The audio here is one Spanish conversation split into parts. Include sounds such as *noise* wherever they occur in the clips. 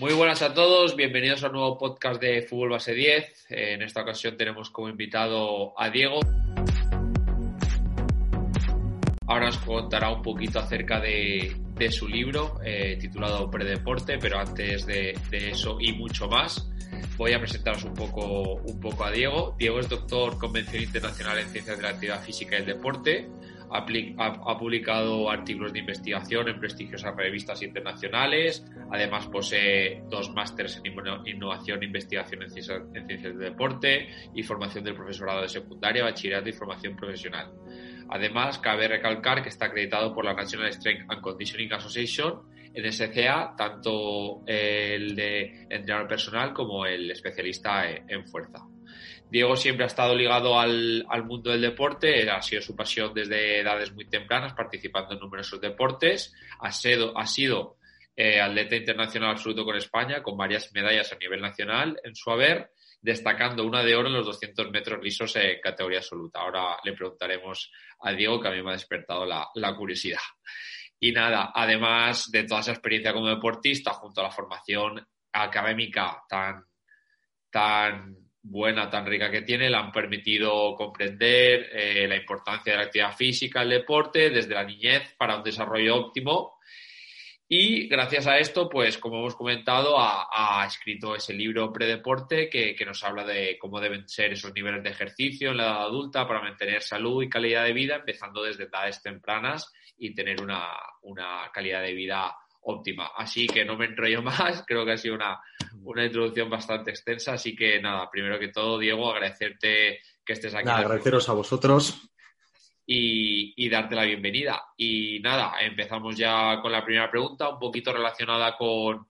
Muy buenas a todos, bienvenidos a un nuevo podcast de Fútbol Base 10. En esta ocasión tenemos como invitado a Diego. Ahora nos contará un poquito acerca de, su libro eh, titulado Predeporte, pero antes de, eso y mucho más, voy a presentaros un poco, un poco a Diego. Diego es doctor Convención Internacional en Ciencias de la Actividad Física y el Deporte, ha, publicado artículos de investigación en prestigiosas revistas internacionales. Además, posee dos másteres en innovación e investigación en ciencias, en ciencias del deporte y formación del profesorado de secundaria, bachillerato y formación profesional. Además, cabe recalcar que está acreditado por la National Strength and Conditioning Association, NSCA, tanto el de entrenador personal como el especialista en fuerza. Diego siempre ha estado ligado al, mundo del deporte, ha sido su pasión desde edades muy tempranas, participando en numerosos deportes. Ha sido, ha sido eh, atleta internacional absoluto con España, con varias medallas a nivel nacional en su haber, destacando una de oro en los 200 metros lisos en categoría absoluta. Ahora le preguntaremos a Diego, que a mí me ha despertado la, la curiosidad. Y nada, además de toda esa experiencia como deportista, junto a la formación académica tan, tan buena, tan rica que tiene, le han permitido comprender eh, la importancia de la actividad física, el deporte, desde la niñez para un desarrollo óptimo. Y gracias a esto, pues como hemos comentado, ha, escrito ese libro Predeporte que, que nos habla de cómo deben ser esos niveles de ejercicio en la edad adulta para mantener salud y calidad de vida, empezando desde edades tempranas y tener una, una calidad de vida óptima. Así que no me enrollo *laughs* más, creo que ha sido una, una introducción bastante extensa, así que nada, primero que todo, Diego, agradecerte que estés aquí. agradeceros a vosotros. Y, y, darte la bienvenida. Y nada, empezamos ya con la primera pregunta, un poquito relacionada con,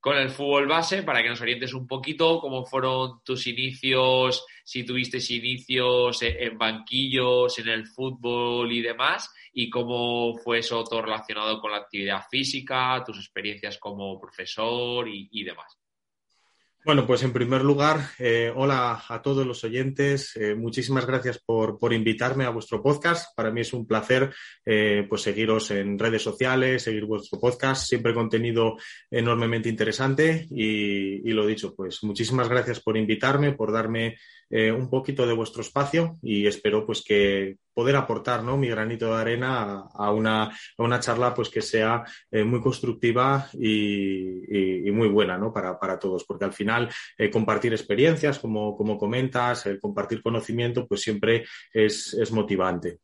con el fútbol base, para que nos orientes un poquito cómo fueron tus inicios, si tuviste inicios en banquillos, en el fútbol y demás, y cómo fue eso todo relacionado con la actividad física, tus experiencias como profesor y, demás. Bueno, pues en primer lugar, eh, hola a todos los oyentes. Eh, muchísimas gracias por, invitarme a vuestro podcast. Para mí es un placer eh, pues seguiros en redes sociales, seguir vuestro podcast. Siempre contenido enormemente interesante. Y, y lo dicho, pues muchísimas gracias por invitarme, por darme eh, un poquito de vuestro espacio y espero pues que poder aportar ¿no? mi granito de arena a, una, a una, charla pues que sea eh, muy constructiva y, muy buena ¿no? para, para, todos, porque al final eh, compartir experiencias, como, como comentas, el compartir conocimiento, pues siempre es, es motivante.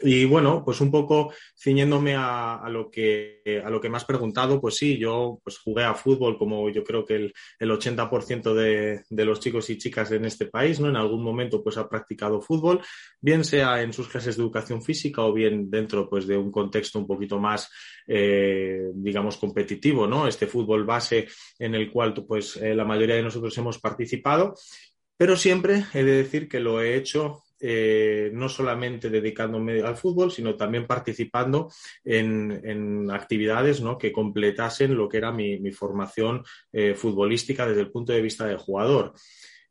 Y bueno, pues un poco ciñéndome a, lo que, a lo que me has preguntado, pues sí, yo pues jugué a fútbol como yo creo que el, el 80% de, de, los chicos y chicas en este país, ¿no? En algún momento pues ha practicado fútbol, bien sea en sus clases de educación física o bien dentro pues de un contexto un poquito más, eh, digamos, competitivo, ¿no? Este fútbol base en el cual pues eh, la mayoría de nosotros hemos participado. Pero siempre he de decir que lo he hecho eh, no solamente dedicándome al fútbol, sino también participando en, actividades que completasen lo que era mi, formación eh, futbolística desde el punto de vista del jugador.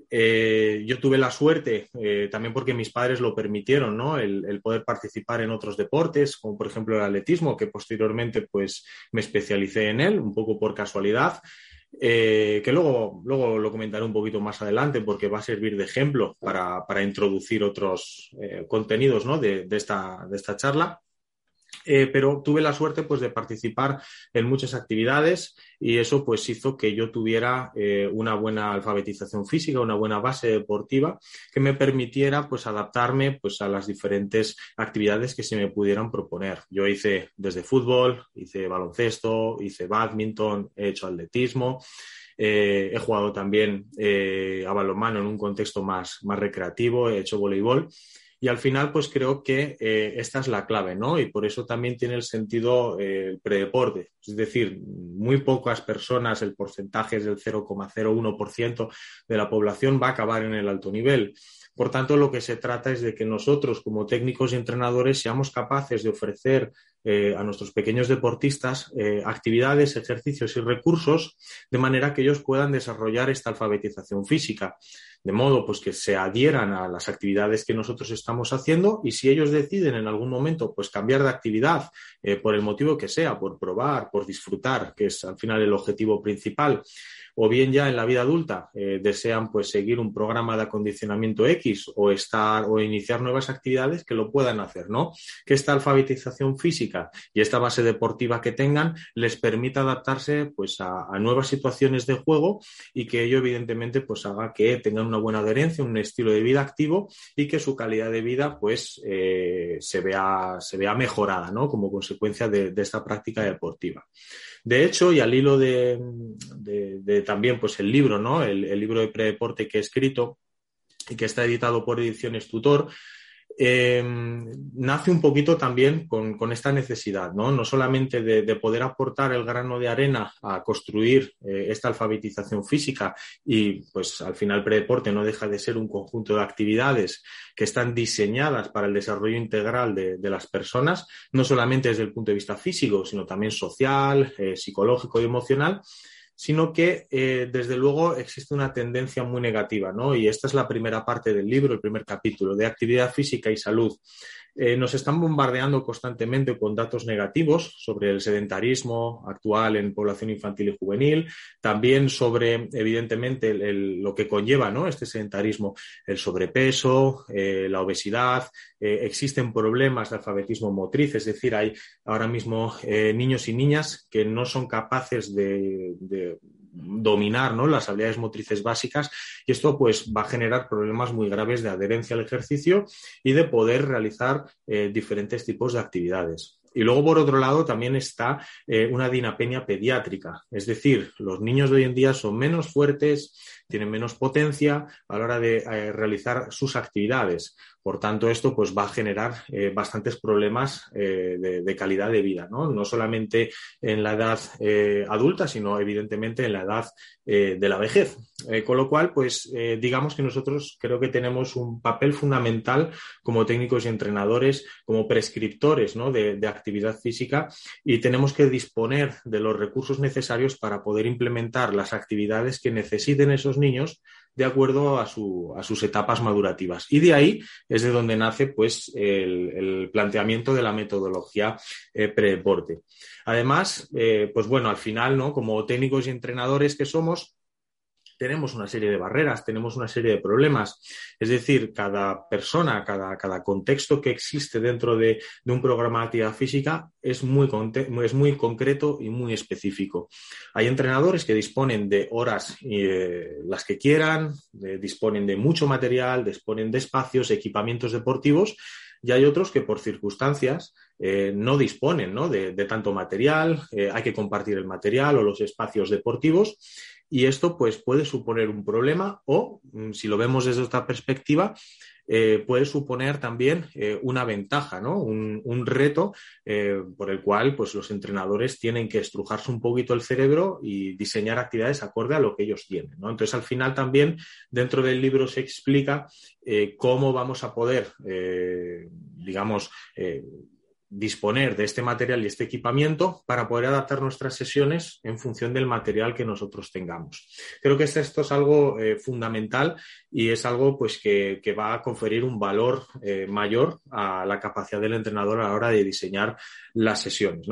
Eh, yo tuve la suerte, también porque mis padres lo permitieron, el, poder participar en otros deportes, como por ejemplo el atletismo, que posteriormente pues, me especialicé en él, un poco por casualidad. Eh, que luego, luego lo comentaré un poquito más adelante porque va a servir de ejemplo para, introducir otros eh, contenidos de, esta, de esta charla. Eh, pero tuve la suerte pues de participar en muchas actividades y eso pues hizo que yo tuviera eh, una buena alfabetización física, una buena base deportiva que me permitiera pues adaptarme pues a las diferentes actividades que se me pudieran proponer. Yo hice desde fútbol, hice baloncesto, hice badminton, he hecho atletismo. Eh, he jugado también a balonmano en un contexto más, más recreativo, he hecho voleibol y al final, pues creo que eh, esta es la clave, ¿no? Y por eso también tiene el sentido eh, el predeporte. Es decir, muy pocas personas, el porcentaje es del 0,01% de la población, va a acabar en el alto nivel. Por tanto, lo que se trata es de que nosotros, como técnicos y entrenadores, seamos capaces de ofrecer eh, a nuestros pequeños deportistas actividades, ejercicios y recursos de manera que ellos puedan desarrollar esta alfabetización física de modo pues que se adhieran a las actividades que nosotros estamos haciendo y si ellos deciden en algún momento pues cambiar de actividad eh, por el motivo que sea, por probar, por disfrutar, que es al final el objetivo principal, o bien ya en la vida adulta eh, desean pues seguir un programa de acondicionamiento X o estar o iniciar nuevas actividades que lo puedan hacer, ¿no? Que esta alfabetización física y esta base deportiva que tengan les permita adaptarse pues a, nuevas situaciones de juego y que ello evidentemente pues haga que tengan una buena adherencia, un estilo de vida activo y que su calidad de vida pues eh, se vea se vea mejorada, ¿no? Como consecuencia de esta práctica deportiva. De hecho, y al hilo de, también pues el libro, ¿no? El, el libro de predeporte que he escrito y que está editado por Ediciones Tutor, Em, nace un poquito también con, esta necesidad, ¿no? No solamente de, poder aportar el grano de arena a construir eh, esta alfabetización física y pues al final predeporte no deja de ser un conjunto de actividades que están diseñadas para el desarrollo integral de, las personas, no solamente desde el punto de vista físico, sino también social, eh, psicológico y emocional sino que eh, desde luego existe una tendencia muy negativa, ¿no? Y esta es la primera parte del libro, el primer capítulo, de actividad física y salud. Eh, nos están bombardeando constantemente con datos negativos sobre el sedentarismo actual en población infantil y juvenil, también sobre, evidentemente, lo que conlleva ¿no? este sedentarismo, el sobrepeso, eh, la obesidad, eh, existen problemas de alfabetismo motriz, es decir, hay ahora mismo niños y niñas que no son capaces de dominar ¿no? las habilidades motrices básicas y esto pues va a generar problemas muy graves de adherencia al ejercicio y de poder realizar eh, diferentes tipos de actividades. Y luego, por otro lado, también está eh, una dinapenia pediátrica, es decir, los niños de hoy en día son menos fuertes, tienen menos potencia a la hora de eh, realizar sus actividades. Por tanto, esto pues, va a generar eh, bastantes problemas eh, de, calidad de vida, ¿no? no solamente en la edad adulta, sino evidentemente en la edad de la vejez. con lo cual, pues digamos que nosotros creo que tenemos un papel fundamental como técnicos y entrenadores, como prescriptores ¿no? de, de actividad física y tenemos que disponer de los recursos necesarios para poder implementar las actividades que necesiten esos niños de acuerdo a, sus etapas madurativas. Y de ahí es de donde nace pues, el, planteamiento de la metodología eh, pre-deporte. Además, eh, pues bueno, al final, ¿no? Como técnicos y entrenadores que somos, tenemos una serie de barreras, tenemos una serie de problemas. Es decir, cada persona, cada, cada contexto que existe dentro de, un programa de actividad física es muy, es muy concreto y muy específico. Hay entrenadores que disponen de horas eh, las que quieran, disponen de mucho material, disponen de espacios, equipamientos deportivos y hay otros que por circunstancias eh, no disponen De, tanto material, eh, hay que compartir el material o los espacios deportivos y esto pues puede suponer un problema o, mm, si lo vemos desde otra perspectiva, eh, puede suponer también eh, una ventaja, ¿no? un, reto eh, por el cual pues, los entrenadores tienen que estrujarse un poquito el cerebro y diseñar actividades acorde a lo que ellos tienen. ¿no? Entonces, al final también dentro del libro se explica cómo vamos a poder, digamos, disponer de este material y este equipamiento para poder adaptar nuestras sesiones en función del material que nosotros tengamos. Creo que esto es algo eh, fundamental y es algo pues, que, va a conferir un valor eh, mayor a la capacidad del entrenador a la hora de diseñar las sesiones.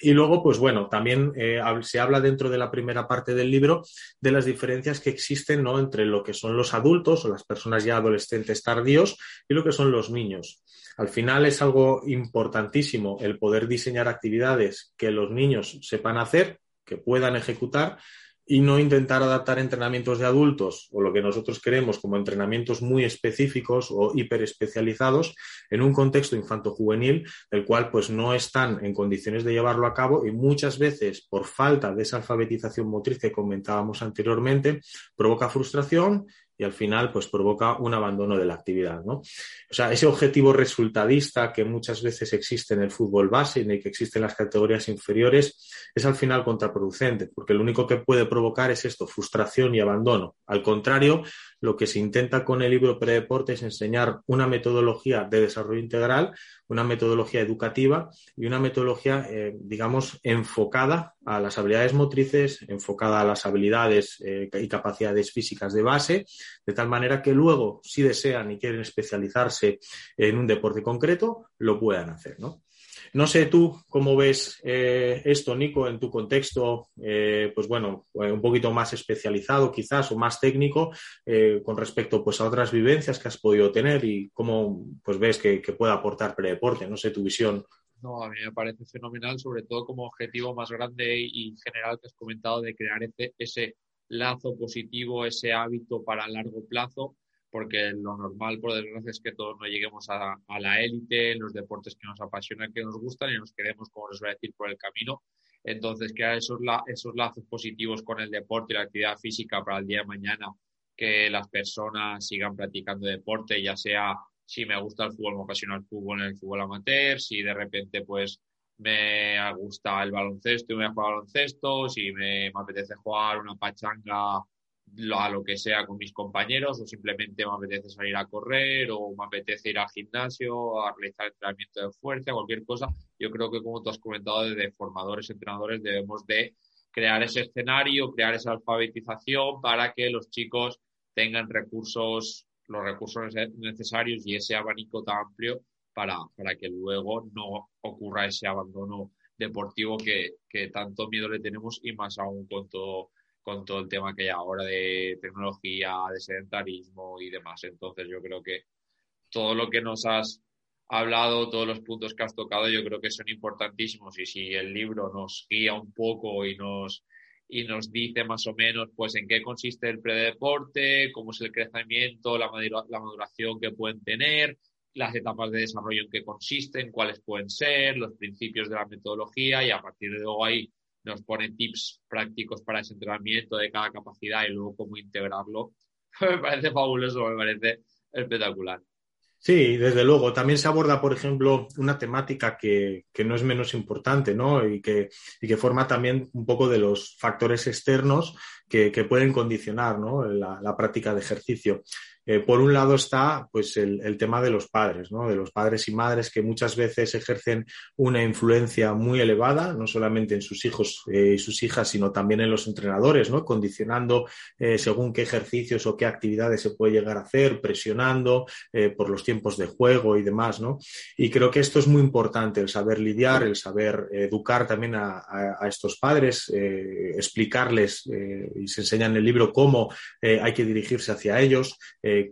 Y luego, pues bueno, también eh, se habla dentro de la primera parte del libro de las diferencias que existen ¿no? entre lo que son los adultos o las personas ya adolescentes tardíos y lo que son los niños. Al final es algo importantísimo el poder diseñar actividades que los niños sepan hacer, que puedan ejecutar y no intentar adaptar entrenamientos de adultos o lo que nosotros queremos como entrenamientos muy específicos o hiperespecializados en un contexto infanto-juvenil del cual pues no están en condiciones de llevarlo a cabo y muchas veces por falta de esa alfabetización motriz que comentábamos anteriormente provoca frustración y al final pues provoca un abandono de la actividad, ¿no? O sea, ese objetivo resultadista que muchas veces existe en el fútbol base y que existe en las categorías inferiores es al final contraproducente, porque lo único que puede provocar es esto, frustración y abandono. Al contrario, lo que se intenta con el libro Predeporte es enseñar una metodología de desarrollo integral, una metodología educativa y una metodología, eh, digamos, enfocada a las habilidades motrices, enfocada a las habilidades eh, y capacidades físicas de base, de tal manera que luego, si desean y quieren especializarse en un deporte concreto, lo puedan hacer, ¿no? No sé tú cómo ves eh, esto, Nico, en tu contexto, eh, pues bueno, eh, un poquito más especializado quizás o más técnico con respecto pues a otras vivencias que has podido tener y cómo pues ves que, puede aportar predeporte. No sé tu visión. No, a mí me parece fenomenal, sobre todo como objetivo más grande y general que has comentado de crear ese lazo positivo, ese hábito para largo plazo porque lo normal, por desgracia, es que todos no lleguemos a, la élite en los deportes que nos apasionan, que nos gustan y nos quedemos, como les voy a decir, por el camino. Entonces, crear esos, esos lazos positivos con el deporte y la actividad física para el día de mañana, que las personas sigan practicando deporte, ya sea si me gusta el fútbol, me apasiona el fútbol en el fútbol amateur, si de repente pues me gusta el baloncesto y voy a jugar baloncesto, si me, me apetece jugar una pachanga a lo que sea con mis compañeros o simplemente me apetece salir a correr o me apetece ir al gimnasio a realizar entrenamiento de fuerza, cualquier cosa. Yo creo que como tú has comentado, desde formadores, entrenadores, debemos de crear ese escenario, crear esa alfabetización para que los chicos tengan recursos, los recursos necesarios y ese abanico tan amplio para, para que luego no ocurra ese abandono deportivo que, que tanto miedo le tenemos y más aún con todo con todo el tema que hay ahora de tecnología, de sedentarismo y demás. Entonces yo creo que todo lo que nos has hablado, todos los puntos que has tocado, yo creo que son importantísimos y si el libro nos guía un poco y nos y nos dice más o menos pues en qué consiste el predeporte, cómo es el crecimiento, la, maduración que pueden tener, las etapas de desarrollo en qué consisten, cuáles pueden ser, los principios de la metodología y a partir de luego ahí nos pone tips prácticos para ese entrenamiento de cada capacidad y luego cómo integrarlo. *laughs* me parece fabuloso, me parece espectacular. Sí, desde luego. También se aborda, por ejemplo, una temática que, no es menos importante, ¿no? Y que, y que, forma también un poco de los factores externos que, pueden condicionar ¿no? la, práctica de ejercicio. Eh, por un lado está pues, el, tema de los padres, ¿no? de los padres y madres que muchas veces ejercen una influencia muy elevada, no solamente en sus hijos eh, y sus hijas, sino también en los entrenadores, ¿no? condicionando eh, según qué ejercicios o qué actividades se puede llegar a hacer, presionando por los tiempos de juego y demás. ¿no? Y creo que esto es muy importante, el saber lidiar, el saber educar también a, estos padres, explicarles, y se enseña en el libro cómo hay que dirigirse hacia ellos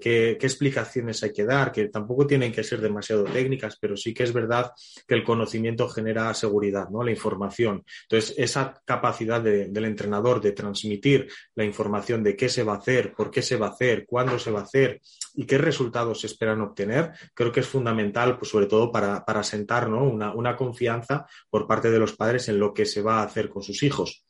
qué, explicaciones hay que dar, que tampoco tienen que ser demasiado técnicas, pero sí que es verdad que el conocimiento genera seguridad, ¿no? La información. Entonces, esa capacidad del entrenador de transmitir la información de qué se va a hacer, por qué se va a hacer, cuándo se va a hacer y qué resultados se esperan obtener, creo que es fundamental, pues sobre todo para, para sentar una, una confianza por parte de los padres en lo que se va a hacer con sus hijos.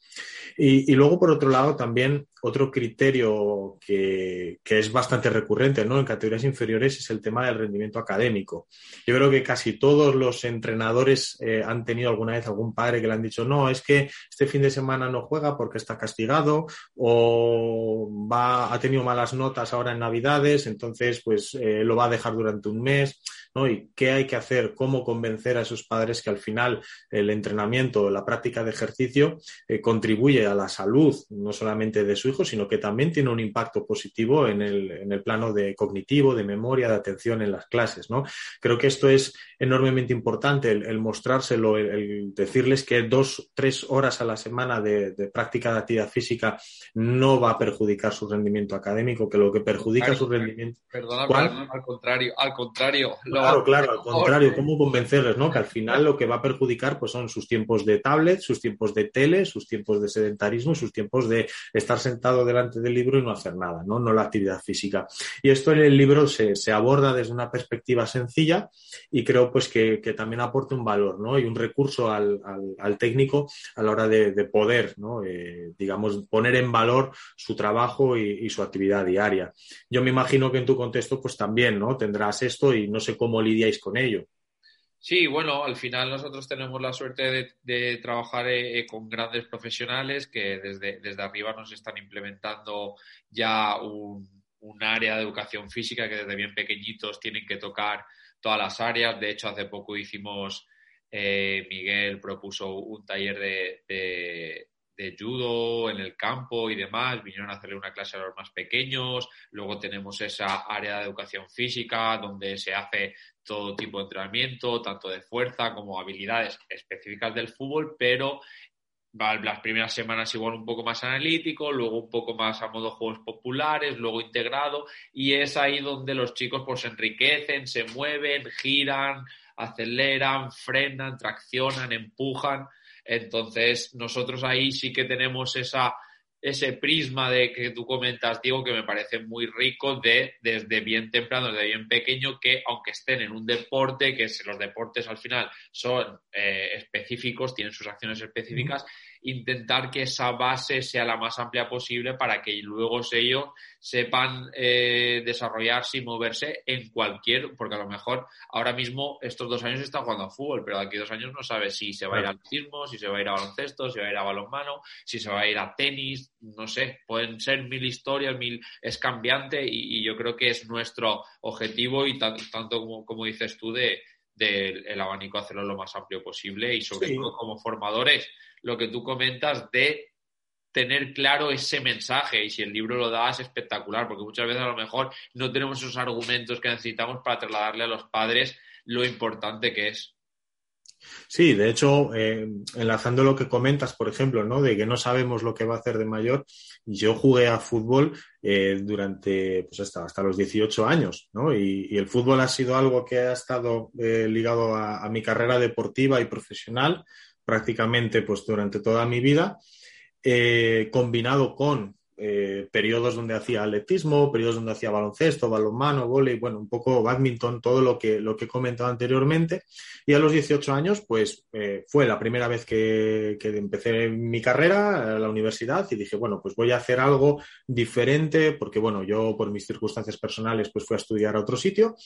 Y, luego, por otro lado, también otro criterio que, es bastante recurrente ¿no? en categorías inferiores es el tema del rendimiento académico. Yo creo que casi todos los entrenadores eh, han tenido alguna vez algún padre que le han dicho, no, es que este fin de semana no juega porque está castigado o va, ha tenido malas notas ahora en Navidades, entonces pues eh, lo va a dejar durante un mes. ¿no? Y qué hay que hacer, cómo convencer a esos padres que al final el entrenamiento, la práctica de ejercicio eh, contribuye a la salud, no solamente de su hijo, sino que también tiene un impacto positivo en el, en el plano de cognitivo, de memoria, de atención en las clases, ¿no? Creo que esto es enormemente importante, el, mostrárselo, el, decirles que dos, tres horas a la semana de, práctica de actividad física no va a perjudicar su rendimiento académico, que lo que perjudica su rendimiento... Perdona, al contrario, al contrario. Claro, claro, al contrario, ¿cómo convencerles, no? Que al final lo que va a perjudicar pues son sus tiempos de tablet, sus tiempos de tele, sus tiempos de sedentarismo, sus tiempos de estar sentado delante del libro y no hacer nada, ¿no? No la actividad física. Y esto en el libro se, aborda desde una perspectiva sencilla y creo pues que, también aporta un valor, ¿no? Y un recurso al, técnico a la hora de, poder, ¿no? Eh, digamos, poner en valor su trabajo y, y su actividad diaria. Yo me imagino que en tu contexto pues también, ¿no? Tendrás esto y no sé cómo lidiáis con ello. Sí, bueno, al final nosotros tenemos la suerte de, trabajar eh, eh, con grandes profesionales que desde, desde arriba nos están implementando ya un, área de educación física que desde bien pequeñitos tienen que tocar todas las áreas. De hecho, hace poco hicimos, eh, Miguel propuso un taller de judo en el campo y demás, vinieron a hacerle una clase a los más pequeños, luego tenemos esa área de educación física donde se hace todo tipo de entrenamiento, tanto de fuerza como habilidades específicas del fútbol, pero las primeras semanas igual un poco más analítico, luego un poco más a modo juegos populares, luego integrado, y es ahí donde los chicos pues se enriquecen, se mueven, giran, aceleran, frenan, traccionan, empujan. Entonces, nosotros ahí sí que tenemos esa, ese prisma de que tú comentas, Diego, que me parece muy rico de desde bien temprano, desde bien pequeño, que aunque estén en un deporte, que los deportes al final son eh, específicos, tienen sus acciones específicas, intentar que esa base sea la más amplia posible para que luego ellos sepan eh, desarrollarse y moverse en cualquier, porque a lo mejor ahora mismo estos dos años está jugando a fútbol, pero de aquí dos años no sabe si se va a ir al atletismo, si se va a ir a baloncesto, si va a ir a balonmano, si se va a ir a tenis, no sé, pueden ser mil historias, mil, es cambiante y, yo creo que es nuestro objetivo y tanto como, como dices tú de del abanico hacerlo lo más amplio posible y sobre todo como formadores lo que tú comentas de tener claro ese mensaje y si el libro lo da es espectacular porque muchas veces a lo mejor no tenemos esos argumentos que necesitamos para trasladarle a los padres lo importante que es. Sí, de hecho, eh, enlazando lo que comentas, por ejemplo, ¿no? De que no sabemos lo que va a hacer de mayor, yo jugué a fútbol eh, durante pues hasta, hasta, los 18 años, ¿no? Y, el fútbol ha sido algo que ha estado eh, ligado a, mi carrera deportiva y profesional prácticamente pues durante toda mi vida, eh, combinado con eh, periodos donde hacía atletismo, periodos donde hacía baloncesto, balonmano, volei, bueno, un poco badminton, todo lo que, lo que he comentado anteriormente. Y a los 18 años, pues eh, fue la primera vez que, que, empecé mi carrera la universidad y dije, bueno, pues voy a hacer algo diferente porque, bueno, yo por mis circunstancias personales, pues fui a estudiar a otro sitio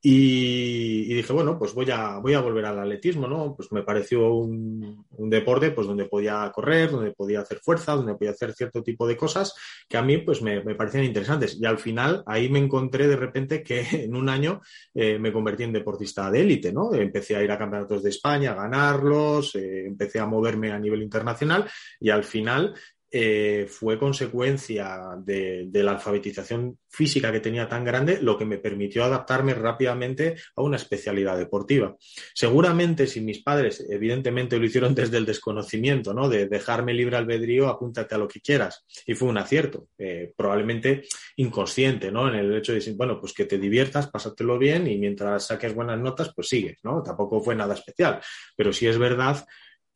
y, dije, bueno, pues voy a, voy a volver al atletismo, ¿no? Pues me pareció un, un, deporte pues donde podía correr, donde podía hacer fuerza, donde podía hacer cierto tipo de cosas que a mí pues me, parecían interesantes. Y al final ahí me encontré de repente que *laughs* en un año eh, me convertí en deportista de élite, ¿no? Empecé a ir a campeonatos de España, a ganarlos, eh, empecé a moverme a nivel internacional y al final eh, fue consecuencia de, la alfabetización física que tenía tan grande, lo que me permitió adaptarme rápidamente a una especialidad deportiva. Seguramente si mis padres, evidentemente lo hicieron desde el desconocimiento, ¿no? De dejarme libre albedrío, apúntate a lo que quieras. Y fue un acierto, eh, probablemente inconsciente, ¿no? En el hecho de decir, bueno, pues que te diviertas, pásatelo bien y mientras saques buenas notas, pues sigues, ¿no? Tampoco fue nada especial. Pero sí es verdad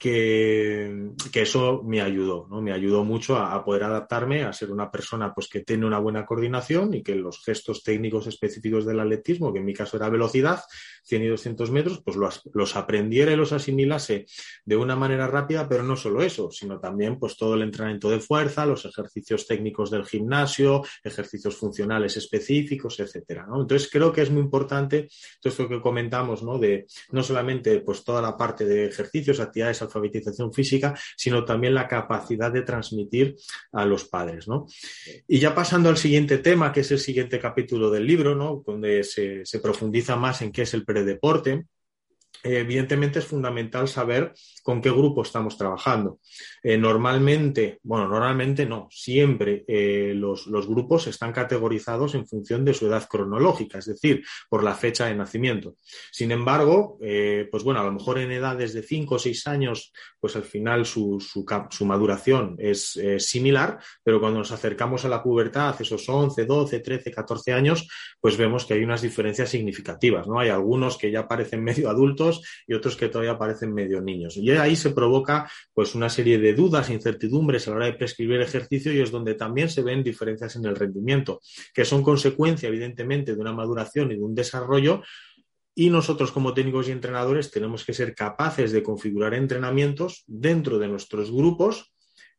que, eso me ayudó, ¿no? Me ayudó mucho a, poder adaptarme, a ser una persona pues, que tiene una buena coordinación y que los gestos técnicos específicos del atletismo, que en mi caso era velocidad, 100 y 200 metros, pues los, los aprendiera y los asimilase de una manera rápida, pero no solo eso, sino también pues todo el entrenamiento de fuerza, los ejercicios técnicos del gimnasio, ejercicios funcionales específicos, etcétera. Entonces creo que es muy importante todo esto que comentamos, ¿no? De no solamente pues toda la parte de ejercicios, actividades alfabetización física, sino también la capacidad de transmitir a los padres, ¿no? Y ya pasando al siguiente tema, que es el siguiente capítulo del libro, ¿no? Donde se, se profundiza más en qué es el predeporte, evidentemente es fundamental saber con qué grupo estamos trabajando. Eh, normalmente, bueno, normalmente no, siempre eh, los, grupos están categorizados en función de su edad cronológica, es decir, por la fecha de nacimiento. Sin embargo, eh, pues bueno, a lo mejor en edades de 5 o 6 años, pues al final su, su, maduración es similar, pero cuando nos acercamos a la pubertad, esos 11, 12, 13, 14 años, pues vemos que hay unas diferencias significativas, ¿no? Hay algunos que ya parecen medio adultos, y otros que todavía parecen medio niños. Y ahí se provoca pues una serie de dudas, incertidumbres a la hora de prescribir ejercicio y es donde también se ven diferencias en el rendimiento, que son consecuencia evidentemente de una maduración y de un desarrollo y nosotros como técnicos y entrenadores tenemos que ser capaces de configurar entrenamientos dentro de nuestros grupos,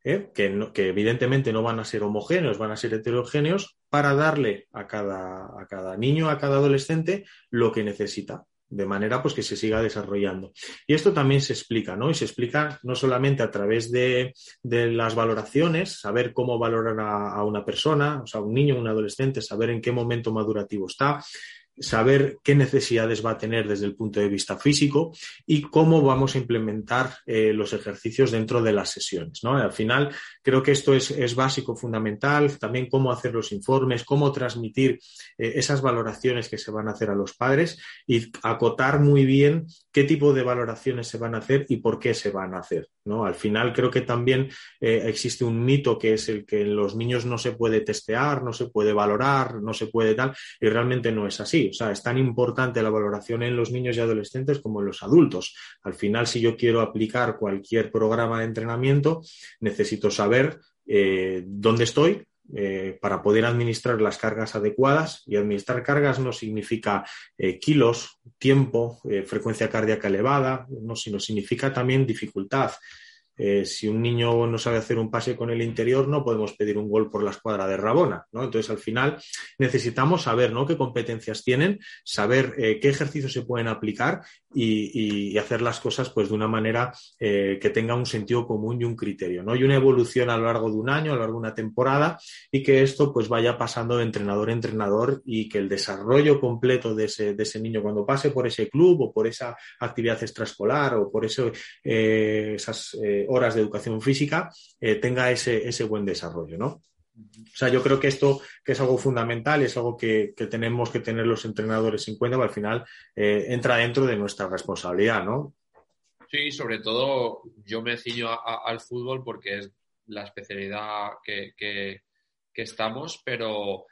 ¿eh? que, que, evidentemente no van a ser homogéneos, van a ser heterogéneos, para darle a cada, a cada niño, a cada adolescente lo que necesita. De manera pues que se siga desarrollando. Y esto también se explica, ¿no? Y se explica no solamente a través de, las valoraciones, saber cómo valorar a, a, una persona, o sea, un niño, un adolescente, saber en qué momento madurativo está, saber qué necesidades va a tener desde el punto de vista físico y cómo vamos a implementar eh, los ejercicios dentro de las sesiones. ¿no? Al final, creo que esto es, básico, fundamental, también cómo hacer los informes, cómo transmitir eh, esas valoraciones que se van a hacer a los padres y acotar muy bien qué tipo de valoraciones se van a hacer y por qué se van a hacer. ¿No? Al final, creo que también eh, existe un mito que es el que en los niños no se puede testear, no se puede valorar, no se puede tal, y realmente no es así. O sea, es tan importante la valoración en los niños y adolescentes como en los adultos. Al final, si yo quiero aplicar cualquier programa de entrenamiento, necesito saber eh, dónde estoy, eh, para poder administrar las cargas adecuadas. Y administrar cargas no significa eh, kilos, tiempo, frecuencia cardíaca elevada, no, sino significa también dificultad, eh, si un niño no sabe hacer un pase con el interior, no podemos pedir un gol por la escuadra de Rabona, ¿no? Entonces, al final, necesitamos saber, ¿no? Qué competencias tienen, saber eh, qué ejercicios se pueden aplicar y, hacer las cosas, pues, de una manera eh, que tenga un sentido común y un criterio, ¿no? Y una evolución a lo largo de un año, a lo largo de una temporada y que esto, pues, vaya pasando de entrenador a entrenador y que el desarrollo completo de ese, niño cuando pase por ese club o por esa actividad extraescolar o por eso, esas horas de educación física eh, tenga ese, ese, buen desarrollo, ¿no? O sea, yo creo que esto que es algo fundamental es algo que, tenemos que tener los entrenadores en cuenta, pero al final eh, entra dentro de nuestra responsabilidad, ¿no? Sí, sobre todo yo me ciño al fútbol porque es la especialidad que, que estamos, pero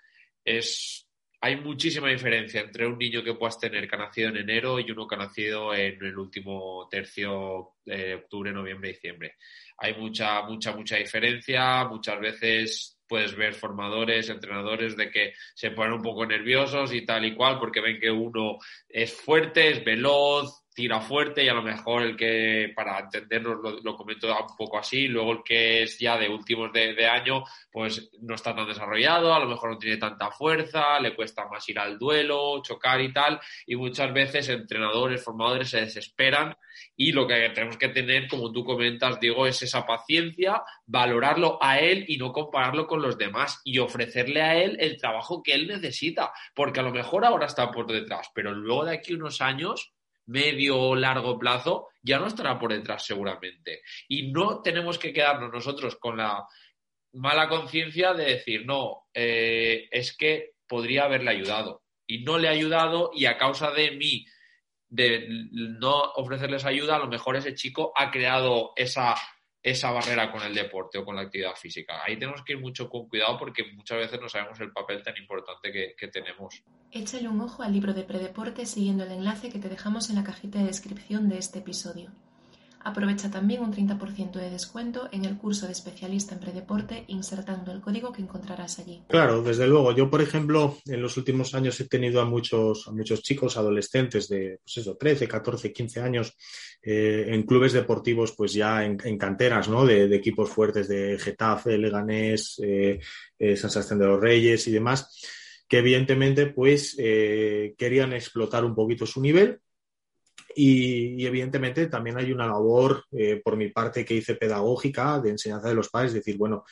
es hay muchísima diferencia entre un niño que puedas tener que nacido en enero y uno que ha nacido en el último tercio de octubre, noviembre, diciembre. Hay mucha, mucha, mucha diferencia. Muchas veces puedes ver formadores, entrenadores de que se ponen un poco nerviosos y tal y cual porque ven que uno es fuerte, es veloz, tira fuerte y a lo mejor el que, para entendernos, lo, comento un poco así, luego el que es ya de últimos de, año, pues no está tan desarrollado, a lo mejor no tiene tanta fuerza, le cuesta más ir al duelo, chocar y tal, y muchas veces entrenadores, formadores se desesperan y lo que tenemos que tener, como tú comentas, Diego, es esa paciencia, valorarlo a él y no compararlo con los demás y ofrecerle a él el trabajo que él necesita, porque a lo mejor ahora está por detrás, pero luego de aquí unos años medio o largo plazo, ya no estará por detrás seguramente. Y no tenemos que quedarnos nosotros con la mala conciencia de decir, no, eh, es que podría haberle ayudado. Y no le ha ayudado y a causa de mí, de no ofrecerles ayuda, a lo mejor ese chico ha creado esa esa barrera con el deporte o con la actividad física. Ahí tenemos que ir mucho con cuidado porque muchas veces no sabemos el papel tan importante que, que tenemos. Échale un ojo al libro de predeporte siguiendo el enlace que te dejamos en la cajita de descripción de este episodio. Aprovecha también un 30% de descuento en el curso de especialista en predeporte insertando el código que encontrarás allí. Claro, desde luego. Yo, por ejemplo, en los últimos años he tenido a muchos, a muchos chicos, adolescentes de pues eso, 13, 14, 15 años eh, en clubes deportivos, pues ya en, canteras, ¿no? De, equipos fuertes de Getafe, Leganés, eh, eh, San Sebastián de los Reyes y demás, que evidentemente, pues querían explotar un poquito su nivel. Y, evidentemente también hay una labor por mi parte que hice pedagógica de enseñanza de los padres, decir, bueno,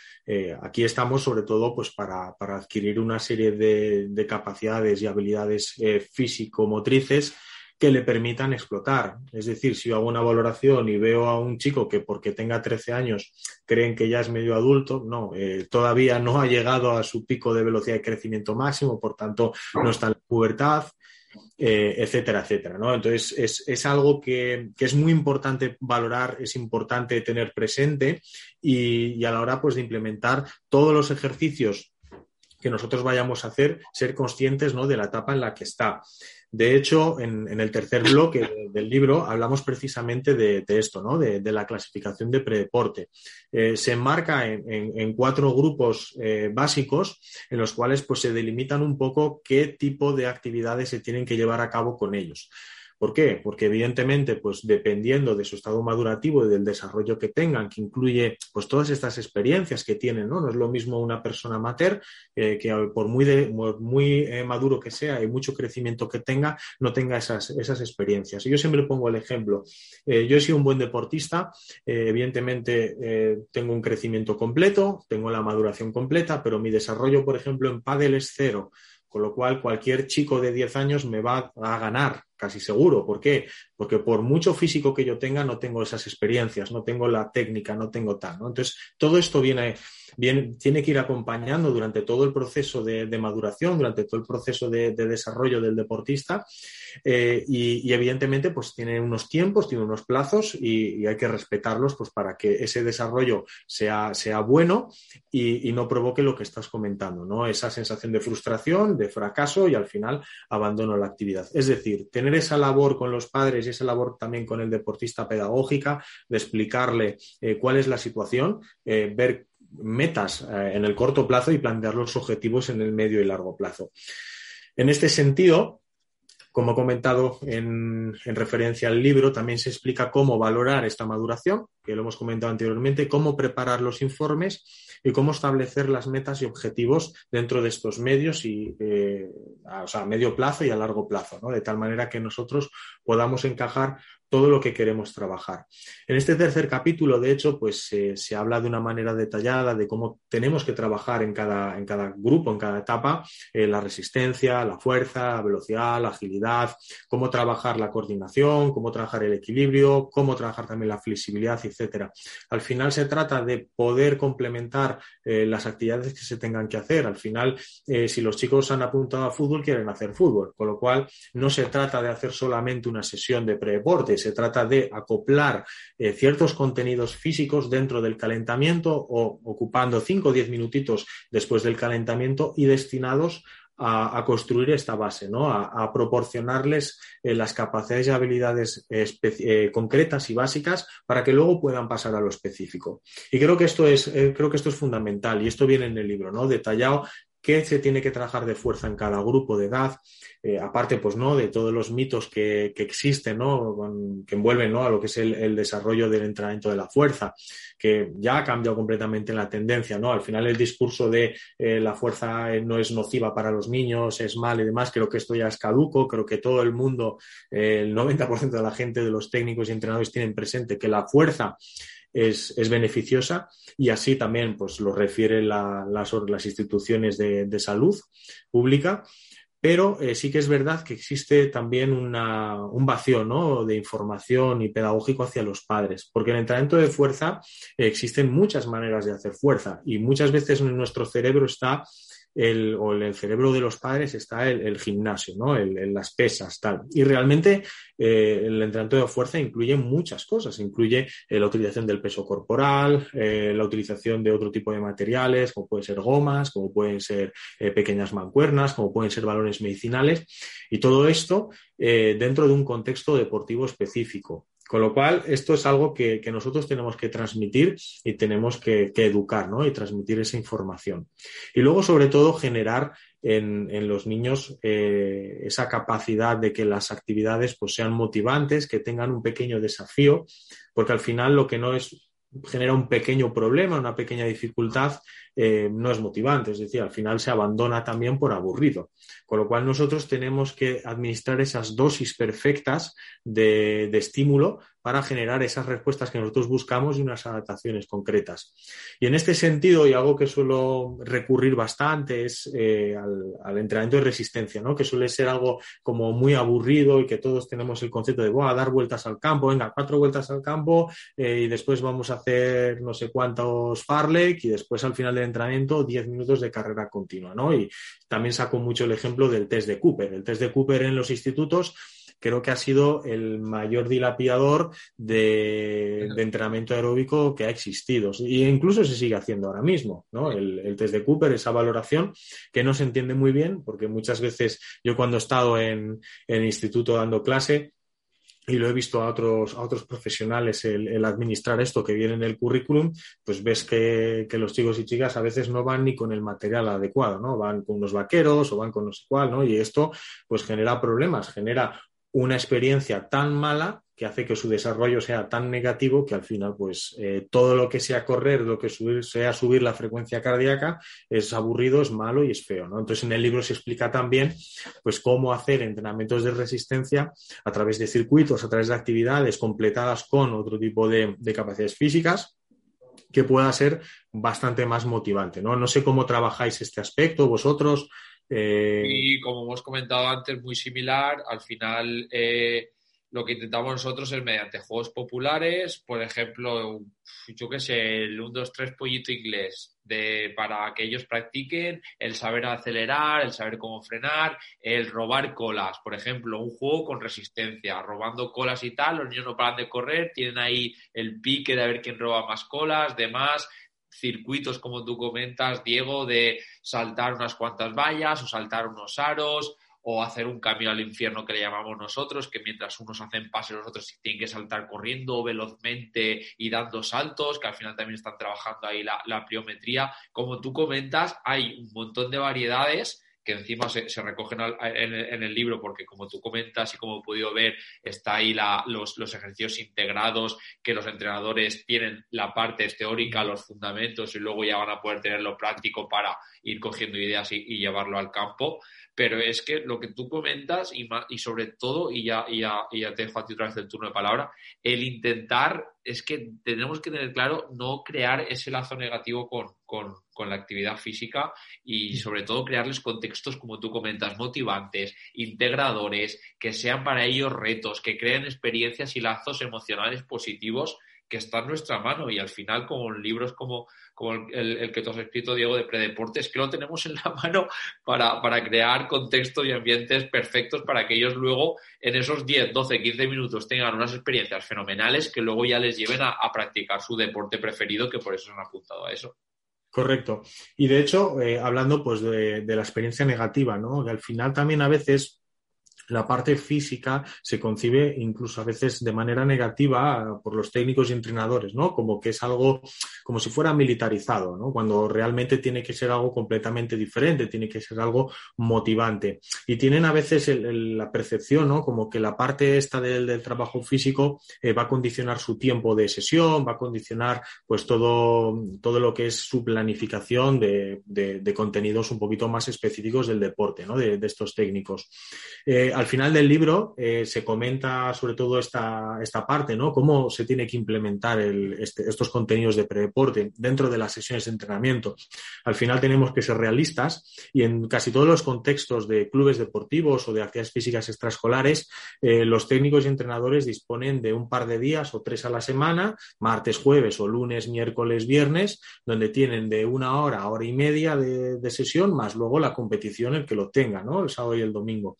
aquí estamos sobre todo pues para, adquirir una serie de, de capacidades y habilidades físico-motrices que le permitan explotar. Es decir, si yo hago una valoración y veo a un chico que porque tenga 13 años creen que ya es medio adulto, no, eh, todavía no ha llegado a su pico de velocidad de crecimiento máximo, por tanto no está en la pubertad, eh, etcétera, etcétera. ¿no? Entonces es, algo que, es muy importante valorar, es importante tener presente y, a la hora pues, de implementar todos los ejercicios que nosotros vayamos a hacer, ser conscientes ¿no? de la etapa en la que está. De hecho, en, el tercer bloque del libro hablamos precisamente de, esto, ¿no? de, la clasificación de predeporte. Eh, se enmarca en, cuatro grupos eh, básicos en los cuales pues, se delimitan un poco qué tipo de actividades se tienen que llevar a cabo con ellos. ¿Por qué? Porque evidentemente, pues dependiendo de su estado madurativo y del desarrollo que tengan, que incluye pues todas estas experiencias que tienen, ¿no? No es lo mismo una persona amateur eh, que por muy, muy eh, maduro que sea y mucho crecimiento que tenga, no tenga esas, esas experiencias. Y yo siempre pongo el ejemplo. Eh, yo he sido un buen deportista, evidentemente tengo un crecimiento completo, tengo la maduración completa, pero mi desarrollo, por ejemplo, en pádel es cero. Con lo cual, cualquier chico de 10 años me va a ganar, casi seguro. ¿Por qué? Porque por mucho físico que yo tenga, no tengo esas experiencias, no tengo la técnica, no tengo tal. Entonces, todo esto viene, tiene que ir acompañando durante todo el proceso de, maduración, durante todo el proceso de, desarrollo del deportista. Eh, y, evidentemente, pues tiene unos tiempos, tiene unos plazos y, hay que respetarlos pues, para que ese desarrollo sea, sea bueno y, no provoque lo que estás comentando, ¿no? Esa sensación de frustración, de fracaso y al final abandono la actividad. Es decir, tener esa labor con los padres y esa labor también con el deportista pedagógica, de explicarle eh, cuál es la situación, eh, ver metas eh, en el corto plazo y plantear los objetivos en el medio y largo plazo. En este sentido, como he comentado en, referencia al libro, también se explica cómo valorar esta maduración, que lo hemos comentado anteriormente, cómo preparar los informes y cómo establecer las metas y objetivos dentro de estos medios y eh, a, medio plazo y a largo plazo, de tal manera que nosotros podamos encajar todo lo que queremos trabajar. En este tercer capítulo, de hecho, pues se habla de una manera detallada de cómo tenemos que trabajar en cada, en cada grupo, en cada etapa, eh, la resistencia, la fuerza, la velocidad, la agilidad, cómo trabajar la coordinación, cómo trabajar el equilibrio, cómo trabajar también la flexibilidad, etcétera. Al final se trata de poder complementar eh, las actividades que se tengan que hacer. Al final, eh, si los chicos han apuntado a fútbol, quieren hacer fútbol, con lo cual no se trata de hacer solamente una sesión de se trata de acoplar eh, ciertos contenidos físicos dentro del calentamiento o ocupando 5 o 10 minutitos después del calentamiento y destinados a, construir esta base, ¿no? a, proporcionarles eh, las capacidades y habilidades eh, concretas y básicas para que luego puedan pasar a lo específico. Y creo que esto es, creo que esto es fundamental y esto viene en el libro, ¿no? detallado qué se tiene que trabajar de fuerza en cada grupo de edad, eh, aparte pues no de todos los mitos que, existen, ¿no? que envuelven ¿no? a lo que es el, desarrollo del entrenamiento de la fuerza, que ya ha cambiado completamente la tendencia, ¿no? Al final el discurso de eh, la fuerza no es nociva para los niños, es mal y demás, creo que esto ya es caduco, creo que todo el mundo, eh, el 90% de la gente, de los técnicos y entrenadores tienen presente que la fuerza es, beneficiosa y así también pues, lo refieren las, instituciones de, salud pública. Pero eh, sí que es verdad que existe también un vacío ¿no? de información y pedagógico hacia los padres, porque en el entrenamiento de fuerza existen muchas maneras de hacer fuerza y muchas veces nuestro cerebro está el, o en el cerebro de los padres está el, gimnasio, ¿no? El, las pesas, tal. Y realmente eh, el entrenamiento de fuerza incluye muchas cosas. Incluye eh, la utilización del peso corporal, eh, la utilización de otro tipo de materiales, como pueden ser gomas, como pueden ser pequeñas mancuernas, como pueden ser balones medicinales. Y todo esto dentro de un contexto deportivo específico. Con lo cual, esto es algo que, nosotros tenemos que transmitir y tenemos que, educar, ¿no? Y transmitir esa información. Y luego, sobre todo, generar en, los niños eh, esa capacidad de que las actividades pues, sean motivantes, que tengan un pequeño desafío, porque al final lo que no es genera un pequeño problema, una pequeña dificultad, eh, no es motivante, es decir, al final se abandona también por aburrido. Con lo cual nosotros tenemos que administrar esas dosis perfectas de, estímulo para generar esas respuestas que nosotros buscamos y unas adaptaciones concretas. Y en este sentido, y algo que suelo recurrir bastante es eh, al, entrenamiento de resistencia, ¿no? que suele ser algo como muy aburrido y que todos tenemos el concepto de, a dar vueltas al campo, venga, cuatro vueltas al campo eh, y después vamos a hacer no sé cuántos farlek y después al final del entrenamiento 10 minutos de carrera continua, ¿no? Y también saco mucho el ejemplo del test de Cooper. El test de Cooper en los institutos creo que ha sido el mayor dilapidador de, entrenamiento aeróbico que ha existido. E incluso se sigue haciendo ahora mismo, ¿no? El, test de Cooper, esa valoración que no se entiende muy bien, porque muchas veces yo cuando he estado en, en el instituto dando clase, y lo he visto a otros, a otros profesionales el, administrar esto que viene en el currículum, pues ves que, los chicos y chicas a veces no van ni con el material adecuado, ¿no? Van con unos vaqueros o van con no sé cuál, ¿no? Y esto pues genera problemas, genera una experiencia tan mala que hace que su desarrollo sea tan negativo que al final, pues, eh, todo lo que sea correr, lo que sea subir la frecuencia cardíaca, es aburrido, es malo y es feo, ¿no? Entonces, en el libro se explica también, pues, cómo hacer entrenamientos de resistencia a través de circuitos, a través de actividades completadas con otro tipo de, capacidades físicas que pueda ser bastante más motivante, ¿no? No sé cómo trabajáis este aspecto vosotros. Eh, y como hemos comentado antes, muy similar, al final... Eh lo que intentamos nosotros es mediante juegos populares, por ejemplo, yo qué sé, el 1, 2, 3 pollito inglés, de, para que ellos practiquen el saber acelerar, el saber cómo frenar, el robar colas, por ejemplo, un juego con resistencia, robando colas y tal, los niños no paran de correr, tienen ahí el pique de ver quién roba más colas, demás, circuitos como tú comentas, Diego, de saltar unas cuantas vallas o saltar unos aros o hacer un camino al infierno que le llamamos nosotros, que mientras unos hacen pases, los otros tienen que saltar corriendo velozmente y dando saltos, que al final también están trabajando ahí la, la. Como tú comentas, hay un montón de variedades que encima se, recogen en, el, libro, porque como tú comentas y como he podido ver, está ahí los, ejercicios integrados, que los entrenadores tienen la parte teórica, los fundamentos, y luego ya van a poder tener lo práctico para ir cogiendo ideas y, llevarlo al campo. Pero es que lo que tú comentas, y, y sobre todo, y ya, y ya, ya te dejo a ti otra vez el turno de palabra, el intentar es que tenemos que tener claro no crear ese lazo negativo con, la actividad física y sobre todo crearles contextos, como tú comentas, motivantes, integradores, que sean para ellos retos, que creen experiencias y lazos emocionales positivos que está en nuestra mano y al final con libros como, como el, que tú has escrito, Diego, de predeportes, que lo tenemos en la *laughs* mano para, crear contextos y ambientes perfectos para que ellos luego en esos 10, 12, 15 minutos tengan unas experiencias fenomenales que luego ya les lleven a, practicar su deporte preferido, que por eso se han apuntado a eso. Correcto. Y de hecho, eh, hablando pues de, de, la experiencia negativa, ¿no? Que al final también a veces la parte física se concibe incluso a veces de manera negativa por los técnicos y entrenadores, ¿no? Como que es algo como si fuera militarizado, ¿no? Cuando realmente tiene que ser algo completamente diferente, tiene que ser algo motivante. Y tienen a veces la percepción, ¿no? Como que la parte esta del, trabajo físico eh, va a condicionar su tiempo de sesión, va a condicionar pues todo, todo lo que es su planificación de, contenidos un poquito más específicos del deporte, ¿no? De, estos técnicos. Eh, al final del libro eh, se comenta sobre todo esta, esta, parte, ¿no? Cómo se tiene que implementar este, estos contenidos de predeporte dentro de las sesiones de entrenamiento. Al final tenemos que ser realistas y en casi todos los contextos de clubes deportivos o de actividades físicas extraescolares, eh, los técnicos y entrenadores disponen de un par de días o tres a la semana, martes, jueves o lunes, miércoles, viernes, donde tienen de una hora a hora y media de, sesión, más luego la competición el que lo tenga, ¿no? El sábado y el domingo.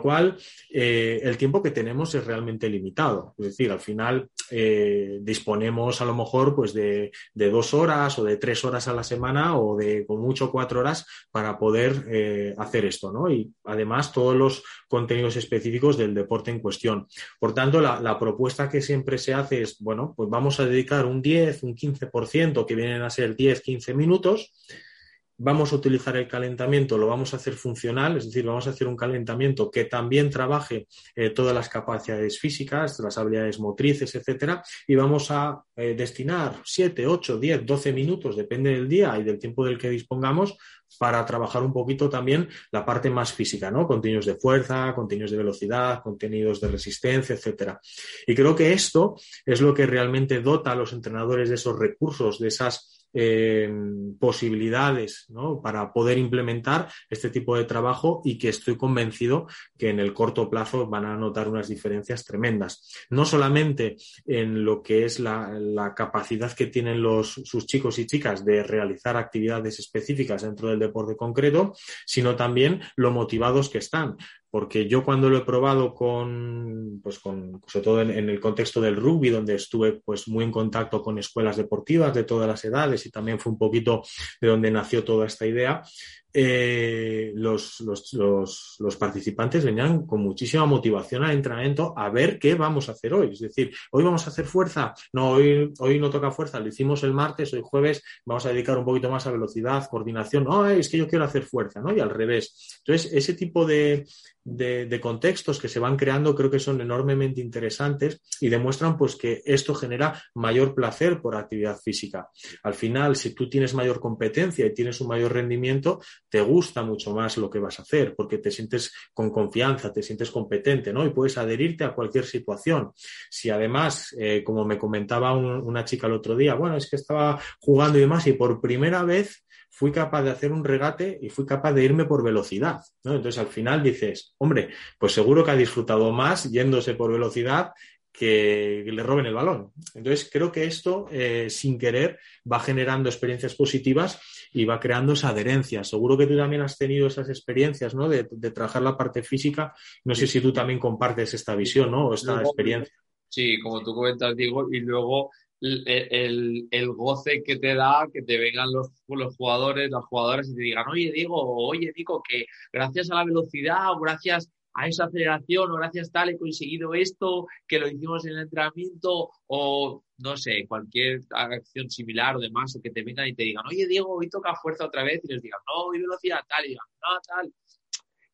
Cual, eh, el tiempo que tenemos es realmente limitado. Es decir, al final eh, disponemos a lo mejor pues de, dos horas o de tres horas a la semana o de con mucho cuatro horas para poder eh, hacer esto, ¿no? Y además todos los contenidos específicos del deporte en cuestión. Por tanto, la, la propuesta que siempre se hace es, bueno, pues vamos a dedicar un 10, un 15%, que vienen a ser 10, 15 minutos vamos a utilizar el calentamiento, lo vamos a hacer funcional, es decir, vamos a hacer un calentamiento que también trabaje eh, todas las capacidades físicas, las habilidades motrices, etcétera, y vamos a eh, destinar 7, 8, 10, 12 minutos, depende del día y del tiempo del que dispongamos, para trabajar un poquito también la parte más física, ¿no? Contenidos de fuerza, contenidos de velocidad, contenidos de resistencia, etcétera. Y creo que esto es lo que realmente dota a los entrenadores de esos recursos, de esas eh, posibilidades para poder implementar este tipo de trabajo y que estoy convencido que en el corto plazo van a notar unas diferencias tremendas. No solamente en lo que es la, capacidad que tienen los, sus chicos y chicas de realizar actividades específicas dentro del deporte concreto, sino también lo motivados que están porque yo cuando lo he probado con, pues con, sobre todo en, el contexto del rugby, donde estuve pues muy en contacto con escuelas deportivas de todas las edades y también fue un poquito de donde nació toda esta idea, eh, los, los, participantes venían con muchísima motivación al entrenamiento a ver qué vamos a hacer hoy. Es decir, hoy vamos a hacer fuerza, no, hoy, hoy no toca fuerza, lo hicimos el martes, hoy jueves vamos a dedicar un poquito más a velocidad, coordinación, no, es que yo quiero hacer fuerza, ¿no? Y al revés. Entonces, ese tipo de, de, contextos que se van creando creo que son enormemente interesantes y demuestran pues que esto genera mayor placer por actividad física. Al final, si tú tienes mayor competencia y tienes un mayor rendimiento, te gusta mucho más lo que vas a hacer porque te sientes con confianza, te sientes competente, ¿no? Y puedes adherirte a cualquier situación. Si además, eh, como me comentaba una chica el otro día, bueno, es que estaba jugando y demás y por primera vez fui capaz de hacer un regate y fui capaz de irme por velocidad. ¿no? Entonces al final dices, hombre, pues seguro que ha disfrutado más yéndose por velocidad que le roben el balón. Entonces creo que esto, eh, sin querer, va generando experiencias positivas y va creando esa adherencia. Seguro que tú también has tenido esas experiencias, ¿no? De, trabajar la parte física. No sé si tú también compartes esta visión, ¿no? O esta experiencia. Sí, como tú comentas, digo, y luego el, el, goce que te da que te vengan los, los jugadores, las jugadoras y te digan, oye, Diego, oye, Diego, que gracias a la velocidad o gracias a esa aceleración o gracias tal he conseguido esto, que lo hicimos en el entrenamiento o no sé, cualquier acción similar o demás, o que te vengan y te digan, oye, Diego, hoy toca fuerza otra vez y les digan, no, hoy velocidad tal, y digan, no, tal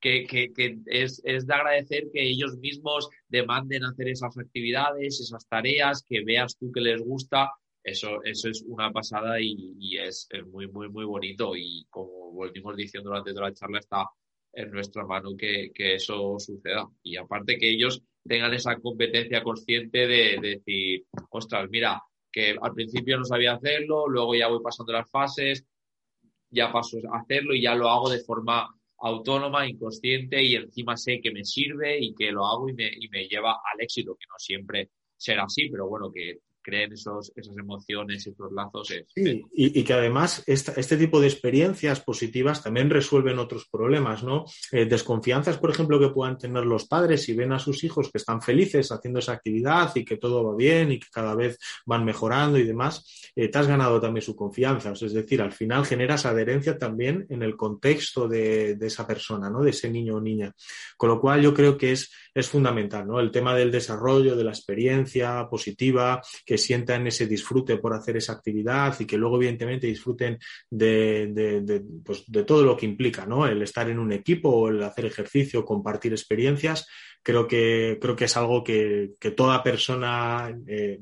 que, es, de agradecer que ellos mismos demanden hacer esas actividades, esas tareas, que veas tú que les gusta. Eso, eso es una pasada y, es, muy, muy, muy bonito. Y como volvimos diciendo durante toda la charla, está en nuestra mano que, eso suceda. Y aparte que ellos tengan esa competencia consciente de, de decir, ostras, mira, que al principio no sabía hacerlo, luego ya voy pasando las fases, ya paso a hacerlo y ya lo hago de forma autónoma, inconsciente y encima sé que me sirve y que lo hago y me, y me lleva al éxito, que no siempre será así, pero bueno, que creen esos, esas emociones, esos lazos. y, que además este tipo de experiencias positivas también resuelven otros problemas, ¿no? Eh, desconfianzas, por ejemplo, que puedan tener los padres si ven a sus hijos que están felices haciendo esa actividad y que todo va bien y que cada vez van mejorando y demás, eh, te has ganado también su confianza. es decir, al final generas adherencia también en el contexto de, de esa persona, ¿no? De ese niño o niña. Con lo cual yo creo que es, es fundamental, ¿no? El tema del desarrollo, de la experiencia positiva, que sientan ese disfrute por hacer esa actividad y que luego, evidentemente, disfruten de, pues, todo lo que implica, ¿no? El estar en un equipo el hacer ejercicio, compartir experiencias, creo que, creo que es algo que, toda persona eh,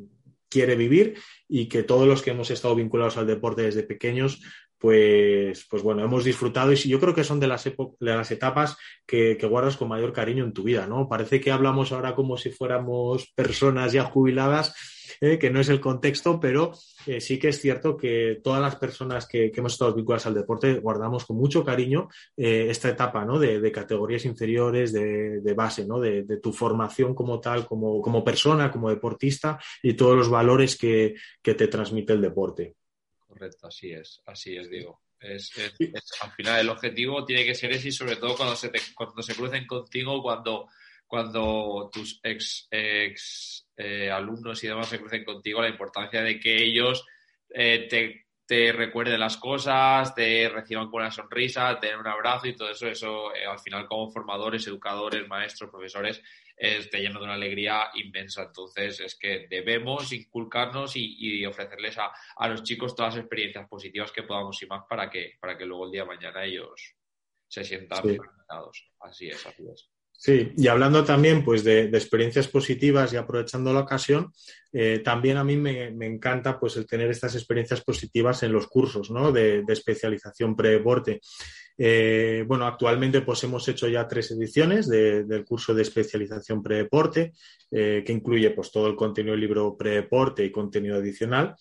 quiere vivir y que todos los que hemos estado vinculados al deporte desde pequeños pues, pues bueno, hemos disfrutado y yo creo que son de las, de las etapas que, guardas con mayor cariño en tu vida, ¿no? Parece que hablamos ahora como si fuéramos personas ya jubiladas, eh, que no es el contexto, pero eh, sí que es cierto que todas las personas que, hemos estado vinculadas al deporte guardamos con mucho cariño eh, esta etapa, ¿no? De, categorías inferiores, de, base, ¿no? De, tu formación como tal, como, como persona, como deportista y todos los valores que te transmite el deporte correcto, así es, así es, digo. Es, al final el objetivo tiene que ser ese y sobre todo cuando se, cuando se crucen contigo, cuando, cuando tus ex, ex eh, alumnos y demás se crucen contigo, la importancia de que ellos eh, te, te, recuerden las cosas, te reciban con una sonrisa, te den un abrazo y todo eso, eso eh, al final como formadores, educadores, maestros, profesores, esté lleno de una alegría inmensa. Entonces, es que debemos inculcarnos y, ofrecerles a, los chicos todas las experiencias positivas que podamos y más para que, para que luego el día de mañana ellos se sientan sí. Así es, así es. Sí, y hablando también pues, de, experiencias positivas y aprovechando la ocasión, eh, también a mí me, encanta pues, el tener estas experiencias positivas en los cursos ¿no? de, especialización pre-deporte. Eh, bueno, actualmente pues hemos hecho ya tres ediciones del curso de especialización predeporte, eh, que incluye pues todo el contenido del libro predeporte y contenido adicional.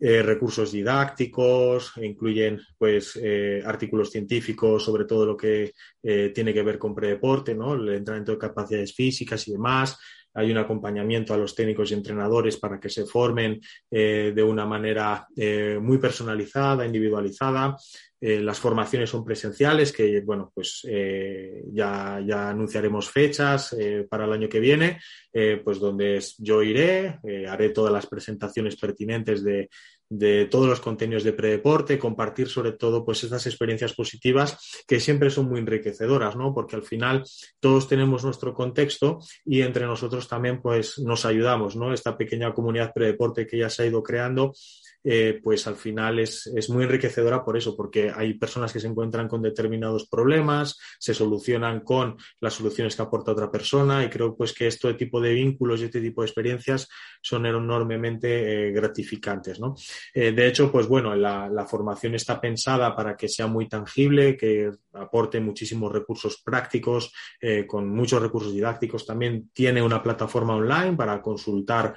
Eh, recursos didácticos, incluyen pues artículos científicos sobre todo lo que tiene que ver con predeporte, ¿no? el entrenamiento de capacidades físicas y demás, hay un acompañamiento a los técnicos y entrenadores para que se formen eh, de una manera eh, muy personalizada, individualizada. Eh, las formaciones son presenciales, que bueno, pues ya, ya, anunciaremos fechas para el año que viene, pues donde yo iré, haré todas las presentaciones pertinentes de, de todos los contenidos de predeporte, compartir sobre todo pues estas experiencias positivas que siempre son muy enriquecedoras, ¿no? Porque al final todos tenemos nuestro contexto y entre nosotros también pues nos ayudamos, ¿no? Esta pequeña comunidad predeporte que ya se ha ido creando eh, pues al final es, muy enriquecedora por eso, porque hay personas que se encuentran con determinados problemas, se solucionan con las soluciones que aporta otra persona y creo pues que este tipo de vínculos y este tipo de experiencias son enormemente eh, gratificantes. ¿no? Eh, de hecho, pues bueno, la, formación está pensada para que sea muy tangible, que aporte muchísimos recursos prácticos, con muchos recursos didácticos. También tiene una plataforma online para consultar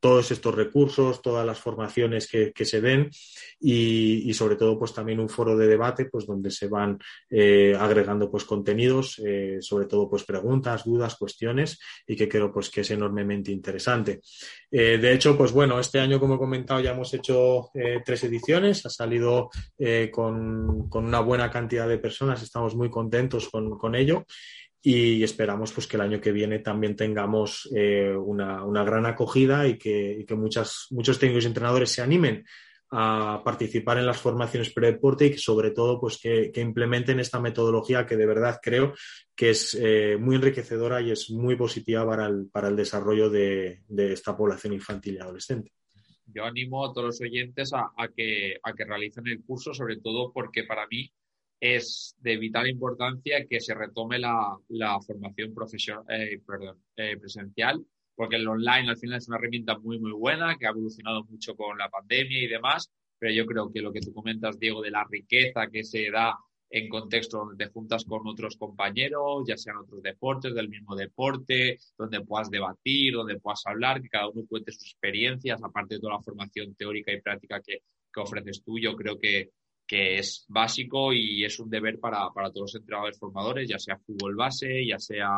todos estos recursos, todas las formaciones que, se den y, sobre todo pues también un foro de debate pues donde se van eh, agregando pues contenidos, eh, sobre todo pues preguntas, dudas, cuestiones y que creo pues que es enormemente interesante. Eh, de hecho, pues bueno, este año como he comentado ya hemos hecho tres ediciones, ha salido con, una buena cantidad de personas, estamos muy contentos con, con ello y esperamos pues, que el año que viene también tengamos eh, una, gran acogida y que, muchas, muchos técnicos y entrenadores se animen a participar en las formaciones pre-deporte y que sobre todo pues que, implementen esta metodología que de verdad creo que es eh, muy enriquecedora y es muy positiva para el, para el desarrollo de, esta población infantil y adolescente. Yo animo a todos los oyentes a, que, a que realicen el curso, sobre todo porque para mí es de vital importancia que se retome la, formación profesional, eh, eh, presencial, porque el online al final es una herramienta muy, muy buena, que ha evolucionado mucho con la pandemia y demás, pero yo creo que lo que tú comentas, Diego, de la riqueza que se da en contextos donde te juntas con otros compañeros, ya sean otros deportes, del mismo deporte, donde puedas debatir, donde puedas hablar, que cada uno cuente sus experiencias, aparte de toda la formación teórica y práctica que, que ofreces tú, yo creo que, que es básico y es un deber para, todos los entrenadores formadores, ya sea fútbol base, ya sea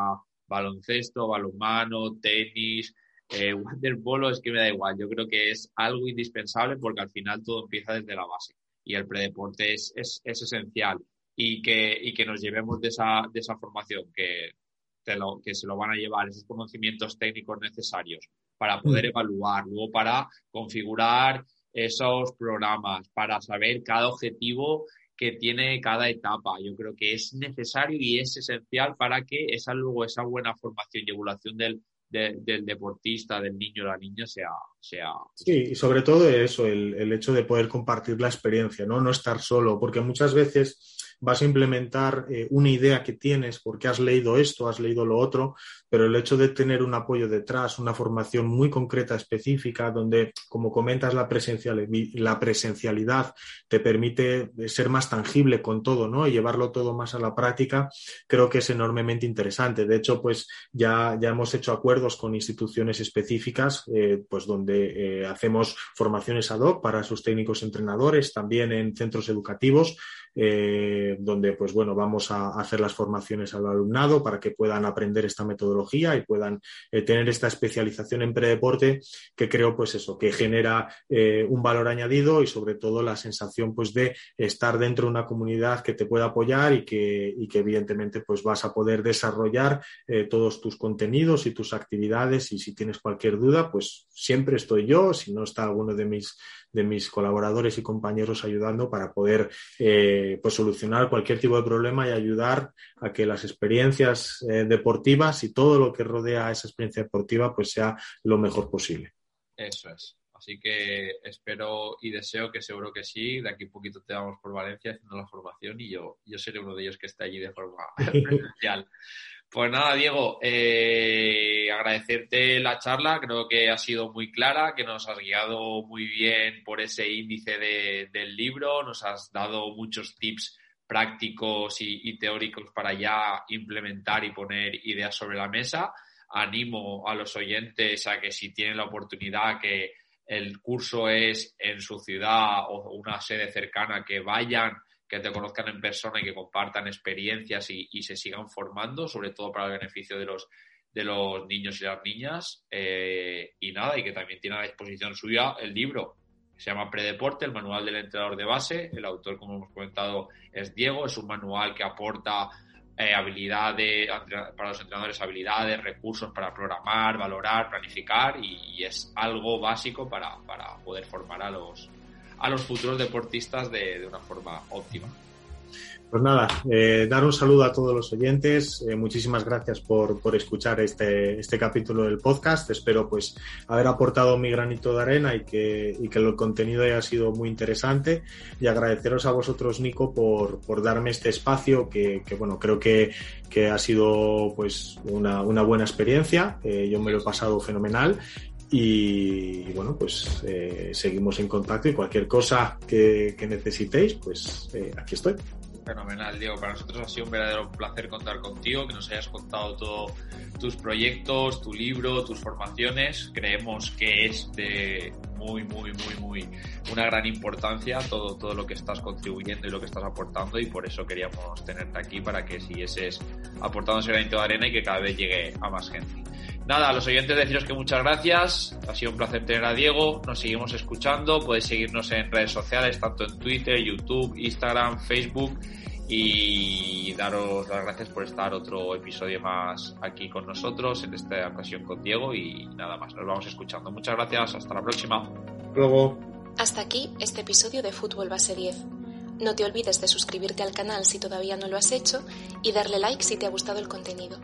baloncesto, balonmano, tenis, eh, *laughs* waterpolo, es que me da igual. Yo creo que es algo indispensable porque al final todo empieza desde la base y el predeporte es, es, esencial y que, y que nos llevemos de esa, de esa formación, que, lo, que se lo van a llevar esos conocimientos técnicos necesarios para poder mm. evaluar, luego para configurar esos programas para saber cada objetivo que tiene cada etapa. Yo creo que es necesario y es esencial para que esa luego esa buena formación y evolución del, del deportista, del niño la niña sea, sea... Sí, y sobre todo eso, el, el, hecho de poder compartir la experiencia, ¿no? No estar solo, porque muchas veces vas a implementar eh, una idea que tienes porque has leído esto, has leído lo otro, pero el hecho de tener un apoyo detrás, una formación muy concreta, específica, donde, como comentas, la, presencialidad te permite ser más tangible con todo, ¿no? Y llevarlo todo más a la práctica, creo que es enormemente interesante. De hecho, pues ya, ya hemos hecho acuerdos con instituciones específicas, eh, pues donde eh, hacemos formaciones ad hoc para sus técnicos entrenadores, también en centros educativos, eh, donde pues bueno, vamos a hacer las formaciones al alumnado para que puedan aprender esta metodología y puedan eh, tener esta especialización en predeporte que creo pues eso, que genera eh, un valor añadido y sobre todo la sensación pues de estar dentro de una comunidad que te pueda apoyar y que, y que evidentemente pues vas a poder desarrollar todos tus contenidos y tus actividades. Y si tienes cualquier duda pues siempre estoy yo, si no está alguno de mis de mis colaboradores y compañeros ayudando para poder eh, pues solucionar cualquier tipo de problema y ayudar a que las experiencias eh, deportivas y todo lo que rodea a esa experiencia deportiva pues sea lo mejor posible. Eso es. Así que espero y deseo que seguro que sí. De aquí a poquito te vamos por Valencia haciendo la formación y yo, yo seré uno de ellos que esté allí de forma *laughs* presencial. Pues nada, Diego, eh, agradecerte la charla, creo que ha sido muy clara, que nos has guiado muy bien por ese índice del libro, nos has dado muchos tips prácticos y, teóricos para ya implementar y poner ideas sobre la mesa. Animo a los oyentes a que si tienen la oportunidad que el curso es en su ciudad o una sede cercana, que vayan que te conozcan en persona y que compartan experiencias y, se sigan formando, sobre todo para el beneficio de los, de los niños y las niñas. Eh, y nada, y que también tiene a disposición suya el libro, se llama Predeporte, el manual del entrenador de base. El autor, como hemos comentado, es Diego. Es un manual que aporta eh, habilidades, para los entrenadores habilidades, recursos para programar, valorar, planificar y, es algo básico para, para, poder formar a los, a los futuros deportistas de, de una forma óptima. Pues nada, eh, dar un saludo a todos los oyentes. Eh, muchísimas gracias por, por escuchar este, este, capítulo del podcast. Espero pues haber aportado mi granito de arena y que, y que el contenido haya sido muy interesante. Y agradeceros a vosotros, Nico, por, por darme este espacio que, que bueno, creo que, que, ha sido pues una, una buena experiencia. Eh, yo me lo he pasado fenomenal y, bueno, pues eh, seguimos en contacto y cualquier cosa que, necesitéis, pues eh, aquí estoy. Fenomenal, Diego. Para nosotros ha sido un verdadero placer contar contigo, que nos hayas contado todos tus proyectos, tu libro, tus formaciones. Creemos que es de muy, muy, muy, muy una gran importancia todo, todo lo que estás contribuyendo y lo que estás aportando y por eso queríamos tenerte aquí para que siguieses aportando ese granito de arena y que cada vez llegue a más gente. Nada, a los oyentes deciros que muchas gracias. Ha sido un placer tener a Diego. Nos seguimos escuchando. Podéis seguirnos en redes sociales, tanto en Twitter, YouTube, Instagram, Facebook. Y daros las gracias por estar otro episodio más aquí con nosotros, en esta ocasión con Diego. Y nada más, nos vamos escuchando. Muchas gracias. Hasta la próxima. Luego. Hasta aquí este episodio de Fútbol Base 10. No te olvides de suscribirte al canal si todavía no lo has hecho y darle like si te ha gustado el contenido.